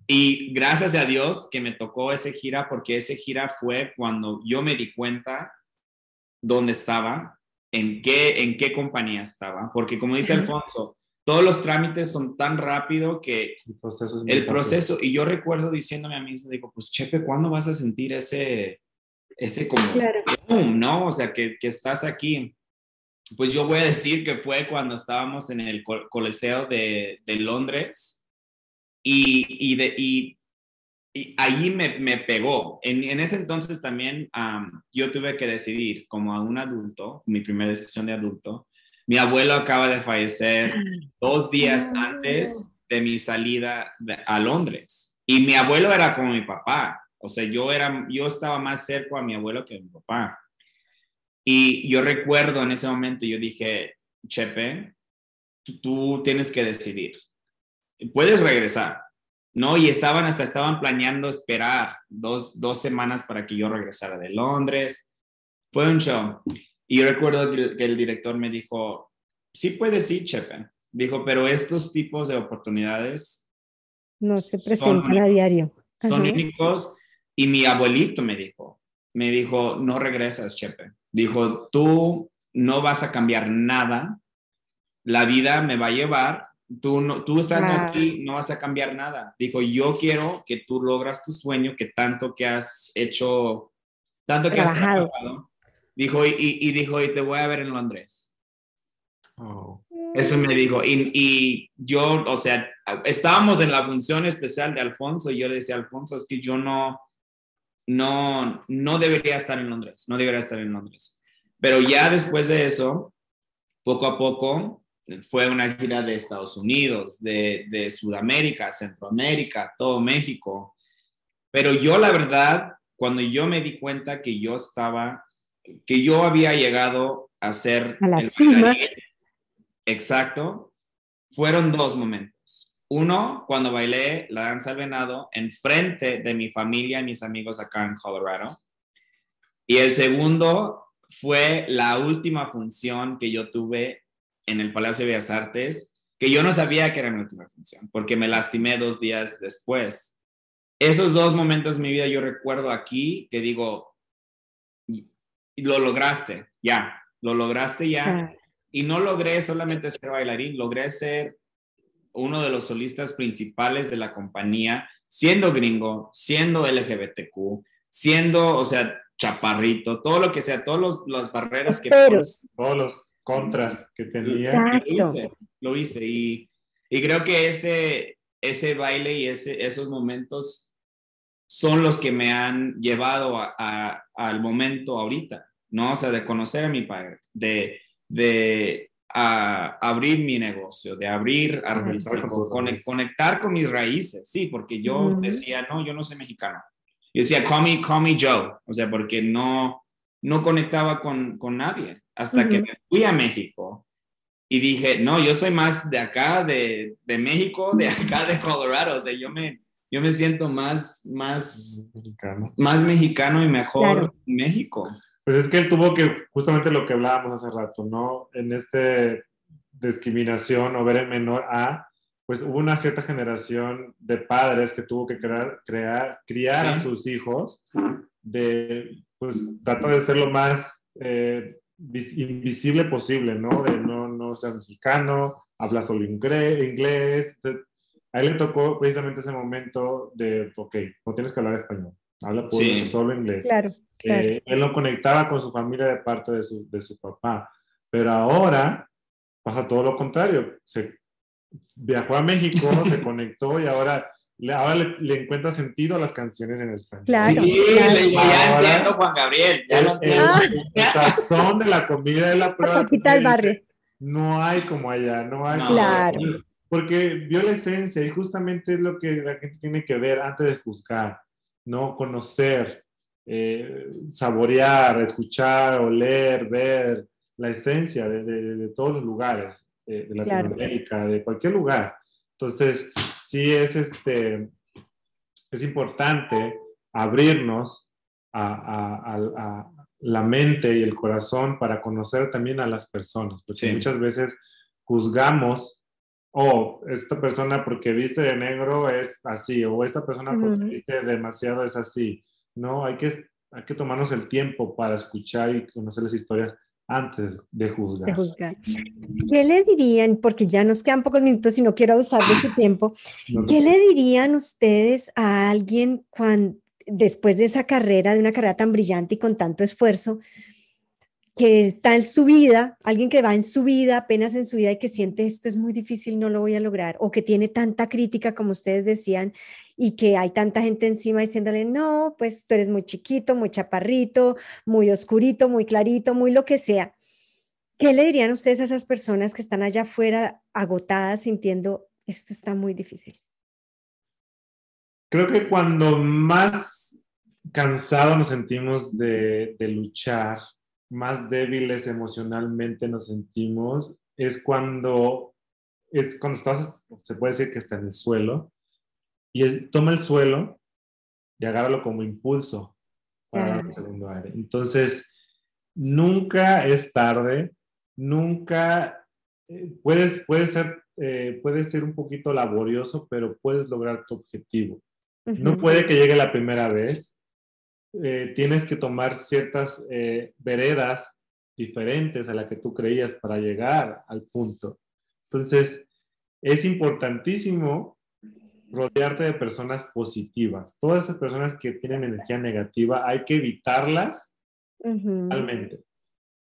Y gracias a Dios que me tocó ese gira, porque ese gira fue cuando yo me di cuenta dónde estaba, en qué, en qué compañía estaba. Porque como dice Alfonso, todos los trámites son tan rápido que el proceso, y yo recuerdo diciéndome a mí mismo, digo, pues Chepe, ¿cuándo vas a sentir ese, ese como, boom, ¿no? O sea, que, que, estás aquí. Pues yo voy a decir que fue cuando estábamos en el Coliseo de, de Londres y, y, de, y, y ahí me, me, pegó. En, en, ese entonces también yo tuve que decidir como a un adulto, mi primera decisión de adulto, mi abuelo acaba de fallecer dos días antes de mi salida a Londres. Y mi abuelo era como mi papá. O sea, yo, era, yo estaba más cerca a mi abuelo que a mi papá. Y yo recuerdo en ese momento, yo dije, Chepe, tú, tienes que decidir. Puedes regresar, ¿no? Y estaban hasta, estaban planeando esperar dos, dos semanas para que yo regresara de Londres. Fue un show. Y recuerdo que el director me dijo, sí puedes ir, Chepe. Dijo, pero estos tipos de oportunidades no se presentan a diario. Son únicos y mi abuelito me dijo, me dijo, no regresas, Chepe. Dijo, tú no vas a cambiar nada, la vida me va a llevar, tú, no, tú estando aquí no vas a cambiar nada. Dijo, yo quiero que tú logras tu sueño, que tanto que has hecho, tanto que has trabajado. Dijo, y, y, dijo, y te voy a ver en Londres. Oh. Eso me dijo. Y, y, yo, o sea, estábamos en la función especial de Alfonso y yo le decía, Alfonso, es que yo no, no, no debería estar en Londres, no debería estar en Londres. Pero ya después de eso, poco a poco, fue una gira de Estados Unidos, de, de Sudamérica, Centroamérica, todo México. Pero yo, la verdad, cuando yo me di cuenta que yo estaba, que yo había llegado a ser... A la cima. Exacto, fueron dos momentos. Uno, cuando bailé la danza del venado en frente de mi familia y mis amigos acá en Colorado. Y el segundo fue la última función que yo tuve en el Palacio de Bellas Artes, que yo no sabía que era mi última función, porque me lastimé dos días después. Esos dos momentos de mi vida yo recuerdo aquí que digo, lo lograste, ya, lo lograste ya. Y no logré solamente ser bailarín, logré ser uno de los solistas principales de la compañía, siendo gringo, siendo LGBTQ, siendo, o sea, chaparrito, todo lo que sea, todas las barreras que... Todos los contras que tenía. Lo hice, lo hice y, y, creo que ese, ese baile y ese, esos momentos son los que me han llevado a, al momento ahorita, ¿no? O sea, de conocer a mi padre, de, de a abrir mi negocio, de abrir artístico, conectar con mis raíces, sí, porque yo decía, no, yo no soy mexicano. Yo decía, call me, call me Joe, o sea, porque no, no conectaba con, con nadie, hasta que me fui a México y dije, no, yo soy más de acá, de, de México, de acá, de Colorado, o sea, yo me, yo me siento más, más mexicano, más mexicano y mejor México. Pues es que él tuvo que, justamente lo que hablábamos hace rato, ¿no? En este discriminación o ver el menor a, pues hubo una cierta generación de padres que tuvo que crear, crear criar a sus hijos de, pues, tratar de ser lo más eh, invisible posible, ¿no? De no, no ser mexicano, habla solo inglés. A él le tocó precisamente ese momento de, ok, no tienes que hablar español, habla solo inglés. Claro. Eh, él lo conectaba con su familia de parte de su, de su papá. Pero ahora pasa todo lo contrario. Se viajó a México, se <laughs> conectó y ahora le, ahora le, encuentra sentido a las canciones en español. Claro, sí, ya entiendo, Juan Gabriel. Ya el, el, sazón de la comida de la prueba. el barrio. No hay como allá, no hay. claro. Porque vio la esencia y justamente es lo que la gente tiene que ver antes de juzgar, ¿no? Conocer, eh, saborear, escuchar, oler, ver la esencia de, de, todos los lugares, de, de Latinoamérica, de cualquier lugar. Entonces, sí es, este, es importante abrirnos a, a, la mente y el corazón para conocer también a las personas, porque muchas veces juzgamos, oh, esta persona porque viste de negro es así, o esta persona porque viste demasiado es así. No, hay que, hay que tomarnos el tiempo para escuchar y conocer las historias antes de juzgar. ¿Qué le dirían, porque ya nos quedan pocos minutos y no quiero abusar de su tiempo, <clears throat> ¿qué le dirían ustedes a alguien cuando, después de esa carrera, de una carrera tan brillante y con tanto esfuerzo, que está en su vida, alguien que va en su vida, apenas en su vida y que siente esto es muy difícil, no lo voy a lograr, o que tiene tanta crítica como ustedes decían y que hay tanta gente encima diciéndole, no, pues tú eres muy chiquito, muy chaparrito, muy oscurito, muy clarito, muy lo que sea. ¿Qué le dirían ustedes a esas personas que están allá afuera agotadas sintiendo esto está muy difícil? Creo que cuando más cansados nos sentimos de, de luchar, más débiles emocionalmente nos sentimos, es cuando, es cuando estás, se puede decir que está en el suelo, y es, toma el suelo y agárralo como impulso para dar el segundo aire. Entonces, nunca es tarde, nunca eh, puedes, puede ser, eh, puede ser un poquito laborioso, pero puedes lograr tu objetivo. No puede que llegue la primera vez. Eh, tienes que tomar ciertas veredas diferentes a la que tú creías para llegar al punto. Entonces, es importantísimo rodearte de personas positivas. Todas esas personas que tienen energía negativa, hay que evitarlas realmente.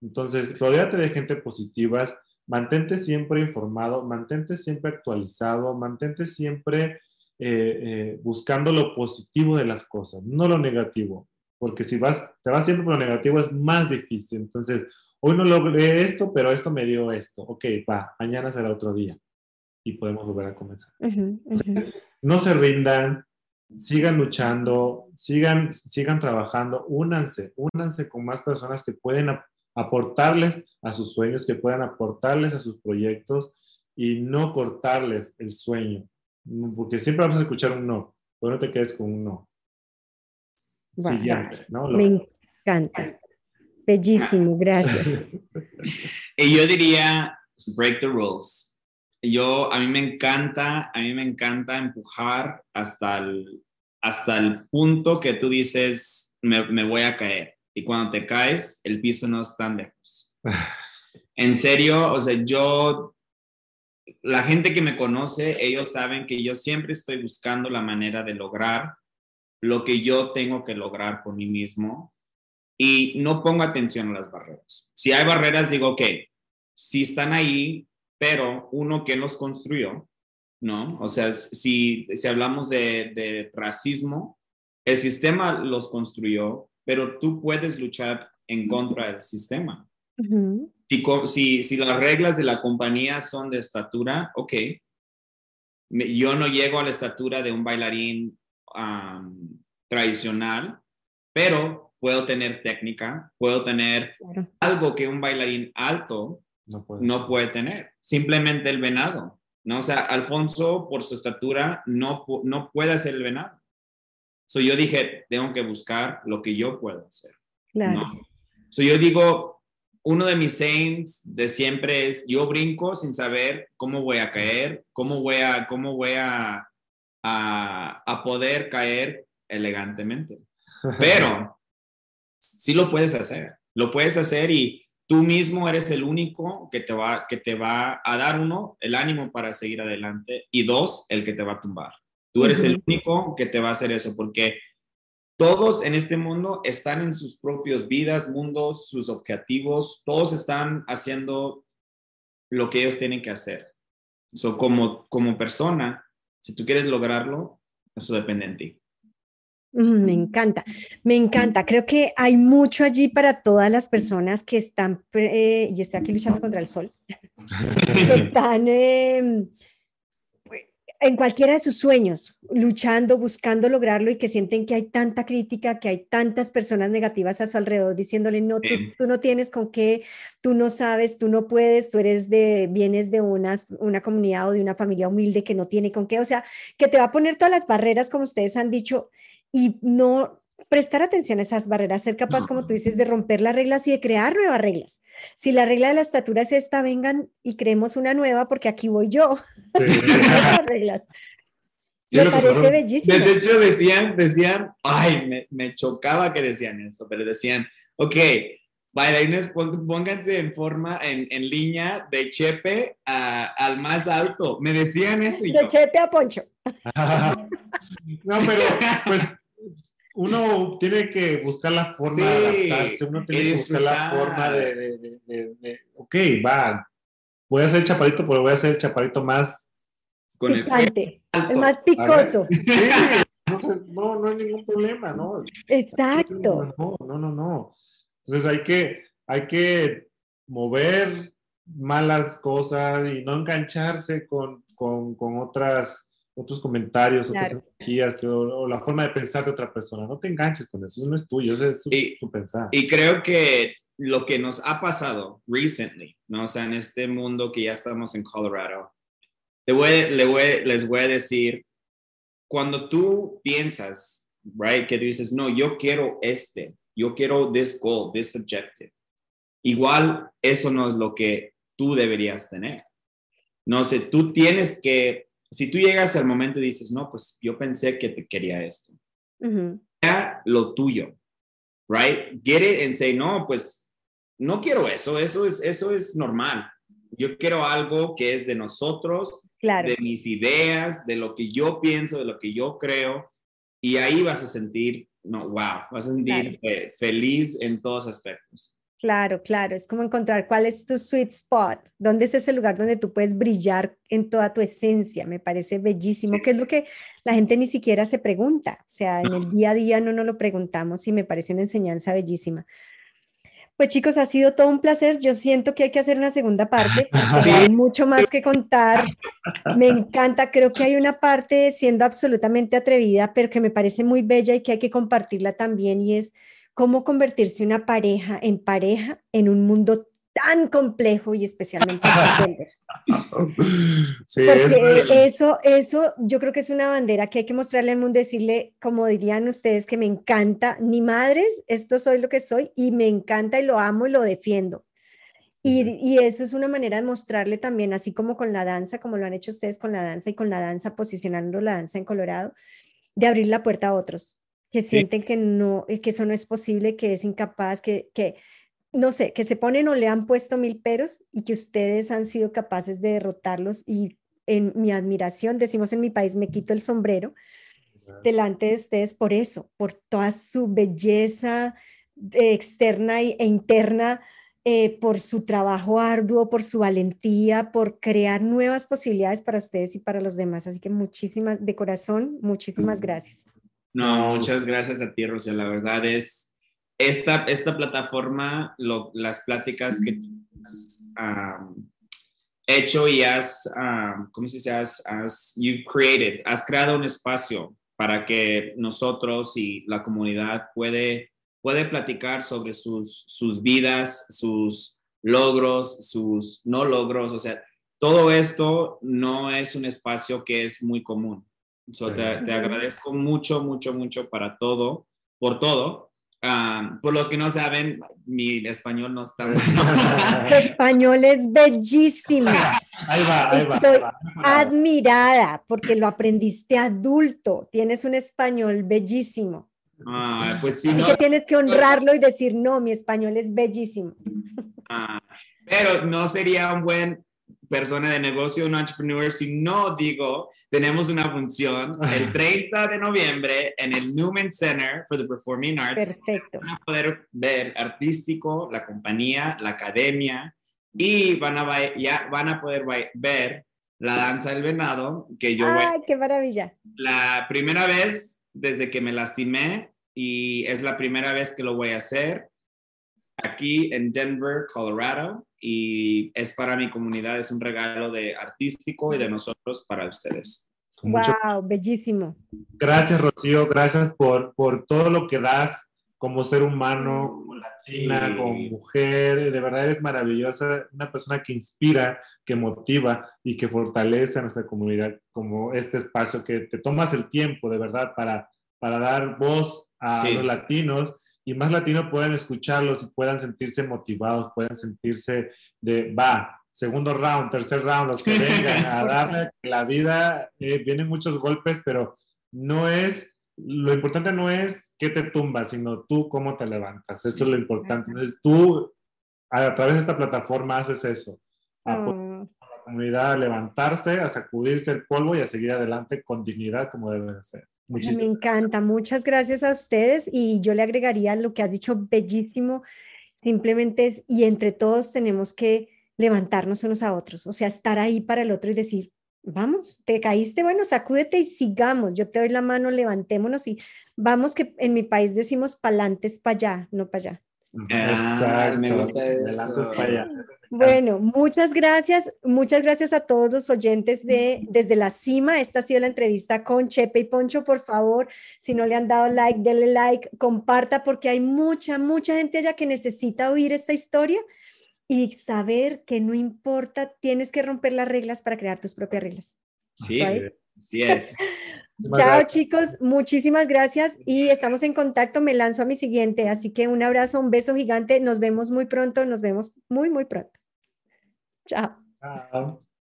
Entonces, rodeate de gente positiva, mantente siempre informado, mantente siempre actualizado, mantente siempre eh, eh, buscando lo positivo de las cosas, no lo negativo, porque si vas, te vas siempre por lo negativo es más difícil. Entonces, hoy no logré esto, pero esto me dio esto. Ok, va, mañana será otro día y podemos volver a comenzar. no se rindan, sigan luchando, sigan, sigan trabajando, únanse, únanse con más personas que pueden aportarles a sus sueños, que puedan aportarles a sus proyectos y no cortarles el sueño, porque siempre vamos a escuchar un no, pero no te quedes con un no. Siguiente, ¿no? Me encanta. Bellísimo, gracias. <laughs> y yo diría, break the rules. Yo, a mí me encanta, a mí me encanta empujar hasta el, hasta el punto que tú dices, me, me voy a caer y cuando te caes, el piso no es tan lejos. <laughs> En serio, o sea, yo, la gente que me conoce, ellos saben que yo siempre estoy buscando la manera de lograr lo que yo tengo que lograr por mí mismo y no pongo atención a las barreras. Si hay barreras, digo, ok, si están ahí, pero uno que los construyó, ¿no? O sea, si, si hablamos de, de racismo, el sistema los construyó, pero tú puedes luchar en contra del sistema. Si, si, las reglas de la compañía son de estatura, ok, yo no llego a la estatura de un bailarín tradicional, pero puedo tener técnica, puedo tener algo que un bailarín alto no puede. tener, simplemente el venado. ¿no? O sea, Alfonso, por su estatura, no, no puede hacer el venado. So yo dije, tengo que buscar lo que yo puedo hacer. Claro. So yo digo, uno de mis sayings de siempre es, yo brinco sin saber cómo voy a caer, cómo voy a, cómo voy a, a, a poder caer elegantemente. <laughs> Pero sí lo puedes hacer, lo puedes hacer y tú mismo eres el único que te va, que te va a dar uno, el ánimo para seguir adelante y dos, el que te va a tumbar. Tú eres el único que te va a hacer eso, porque todos en este mundo están en sus propias vidas, mundos, sus objetivos, todos están haciendo lo que ellos tienen que hacer. So, como, como persona, si tú quieres lograrlo, eso depende de ti. Me encanta, me encanta. Creo que hay mucho allí para todas las personas que están, eh, y estoy aquí luchando contra el sol, <laughs> que están em, en cualquiera de sus sueños, luchando, buscando lograrlo y que sienten que hay tanta crítica, que hay tantas personas negativas a su alrededor diciéndole, no, tú, no tienes con qué, tú no sabes, tú no puedes, tú eres de, vienes de una, una comunidad o de una familia humilde que no tiene con qué, o sea, que te va a poner todas las barreras, como ustedes han dicho, y no, prestar atención a esas barreras, ser capaz, como tú dices, de romper las reglas y de crear nuevas reglas. Si la regla de la estatura es esta, vengan y creemos una nueva porque aquí voy yo. <laughs> reglas. Me parece bellísimo. De hecho, decían, decían, ay, me, chocaba que decían eso, pero decían, ok, bailarines, pónganse en forma, en, en línea de Chepe al más alto. Me decían eso. de Chepe a Poncho. <laughs> no, pero pues uno tiene que buscar la forma de adaptarse, uno tiene que buscar la forma de, de, ok, va, voy a hacer el chaparito, pero voy a hacer el chaparito más... Con el, el, más picoso. <laughs> Entonces, no, no hay ningún problema, ¿no? Exacto. No, no, no, no. Entonces hay que, hay que mover malas cosas y no engancharse con, con, con otras otros comentarios, otras energías, o, la forma de pensar de otra persona. No te enganches con eso, eso no es tuyo, eso es su, pensar. Y creo que lo que nos ha pasado recently, ¿no? O sea, en este mundo que ya estamos en Colorado, le voy, le voy, les voy a decir, cuando tú piensas, right, que tú dices, no, yo quiero este, yo quiero this goal, this objective, igual eso no es lo que tú deberías tener. No sé, tú tienes que si tú llegas al momento y dices, no, pues yo pensé que te quería esto, ya lo tuyo, right? Get it and say, no, pues no quiero eso, eso es, eso es normal. Yo quiero algo que es de nosotros, de mis ideas, de lo que yo pienso, de lo que yo creo, y ahí vas a sentir, no, wow, vas a sentir feliz en todos aspectos. Claro, claro, es como encontrar cuál es tu sweet spot, dónde es ese lugar donde tú puedes brillar en toda tu esencia. Me parece bellísimo, que es lo que la gente ni siquiera se pregunta. O sea, en el día a día no nos lo preguntamos y me parece una enseñanza bellísima. Pues chicos, ha sido todo un placer. Yo siento que hay que hacer una segunda parte. <laughs> Hay mucho más que contar. Me encanta. Creo que hay una parte siendo absolutamente atrevida, pero que me parece muy bella y que hay que compartirla también y es cómo convertirse una pareja en pareja en un mundo tan complejo y especialmente <laughs> sí, Porque eso, eso yo creo que es una bandera que hay que mostrarle al mundo, decirle, como dirían ustedes, que me encanta, ni madres, esto soy lo que soy y me encanta y lo amo y lo defiendo. Y, y, eso es una manera de mostrarle también, así como con la danza, como lo han hecho ustedes con la danza y con la danza, posicionando la danza en Colorado, de abrir la puerta a otros que sienten que no, eh, que eso no es posible, que es incapaz, que, que, no sé, que se ponen o le han puesto mil peros y que ustedes han sido capaces de derrotarlos y en mi admiración, decimos en mi país, me quito el sombrero delante de ustedes por eso, por toda su belleza externa e interna, eh, por su trabajo arduo, por su valentía, por crear nuevas posibilidades para ustedes y para los demás. Así que muchísimas, de corazón, muchísimas gracias. No, muchas gracias a ti, Rosia. La verdad es, esta, esta plataforma, las pláticas que has hecho y has, ¿cómo se dice? Has, has, created, has creado un espacio para que nosotros y la comunidad puede, puede platicar sobre sus, sus vidas, sus logros, sus no logros. O sea, todo esto no es un espacio que es muy común te, agradezco mucho, mucho, mucho para todo, por todo. Ah, por los que no saben, mi español no está bueno. Tu <laughs> español es bellísimo. Ahí va, ahí va, Estoy admirada porque lo aprendiste adulto. Tienes un español bellísimo. Ah, pues sí, no. Que tienes que honrarlo y decir, no, mi español es bellísimo. Ah, pero no sería un buen persona de negocio, un entrepreneur, si no digo, tenemos una función el <laughs> 30 de noviembre en el Newman Center for the Performing Arts. Perfecto. Van a poder ver artístico, la compañía, la academia y van a, ya van a poder ver la danza del venado que yo ¡Ay, qué maravilla! La primera vez desde que me lastimé y es la primera vez que lo voy a hacer aquí en Denver, Colorado y es para mi comunidad, es un regalo de artístico y de nosotros para ustedes. Wow, bellísimo. Gracias, Rocío, gracias por, por todo lo que das como ser humano, como latina, como mujer, de verdad eres maravillosa, una persona que inspira, que motiva y que fortalece a nuestra comunidad, como este espacio que te tomas el tiempo de verdad para, para dar voz a los latinos y más latinos puedan escucharlos y puedan sentirse motivados, puedan sentirse de, va, segundo round, tercer round, los que vengan a <laughs> darle la vida, eh, vienen muchos golpes, pero no es, lo importante no es qué te tumba, sino tú cómo te levantas, eso es lo importante. Entonces tú, a, través de esta plataforma, haces eso. A mm. la comunidad a levantarse, a sacudirse el polvo y a seguir adelante con dignidad como debe ser. Me encanta, muchas gracias a ustedes y yo le agregaría lo que has dicho bellísimo, simplemente es, y entre todos tenemos que levantarnos unos a otros, o sea, estar ahí para el otro y decir, vamos, te caíste, bueno, sacúdete y sigamos, yo te doy la mano, levantémonos y vamos que en mi país decimos pa'lantes para allá, no para allá. Ah, me gusta eso. Bueno, muchas gracias, muchas gracias a todos los oyentes de Desde la Cima. Esta ha sido la entrevista con Chepe y Poncho. Por favor, si no le han dado like, denle like, comparta, porque hay mucha, mucha gente allá que necesita oír esta historia y saber que no importa, tienes que romper las reglas para crear tus propias reglas. Sí, sí es. Chao chicos, muchísimas gracias y estamos en contacto. Me lanzo a mi siguiente, así que un abrazo, un beso gigante. Nos vemos muy pronto, nos vemos muy, muy pronto. Chao. Chao.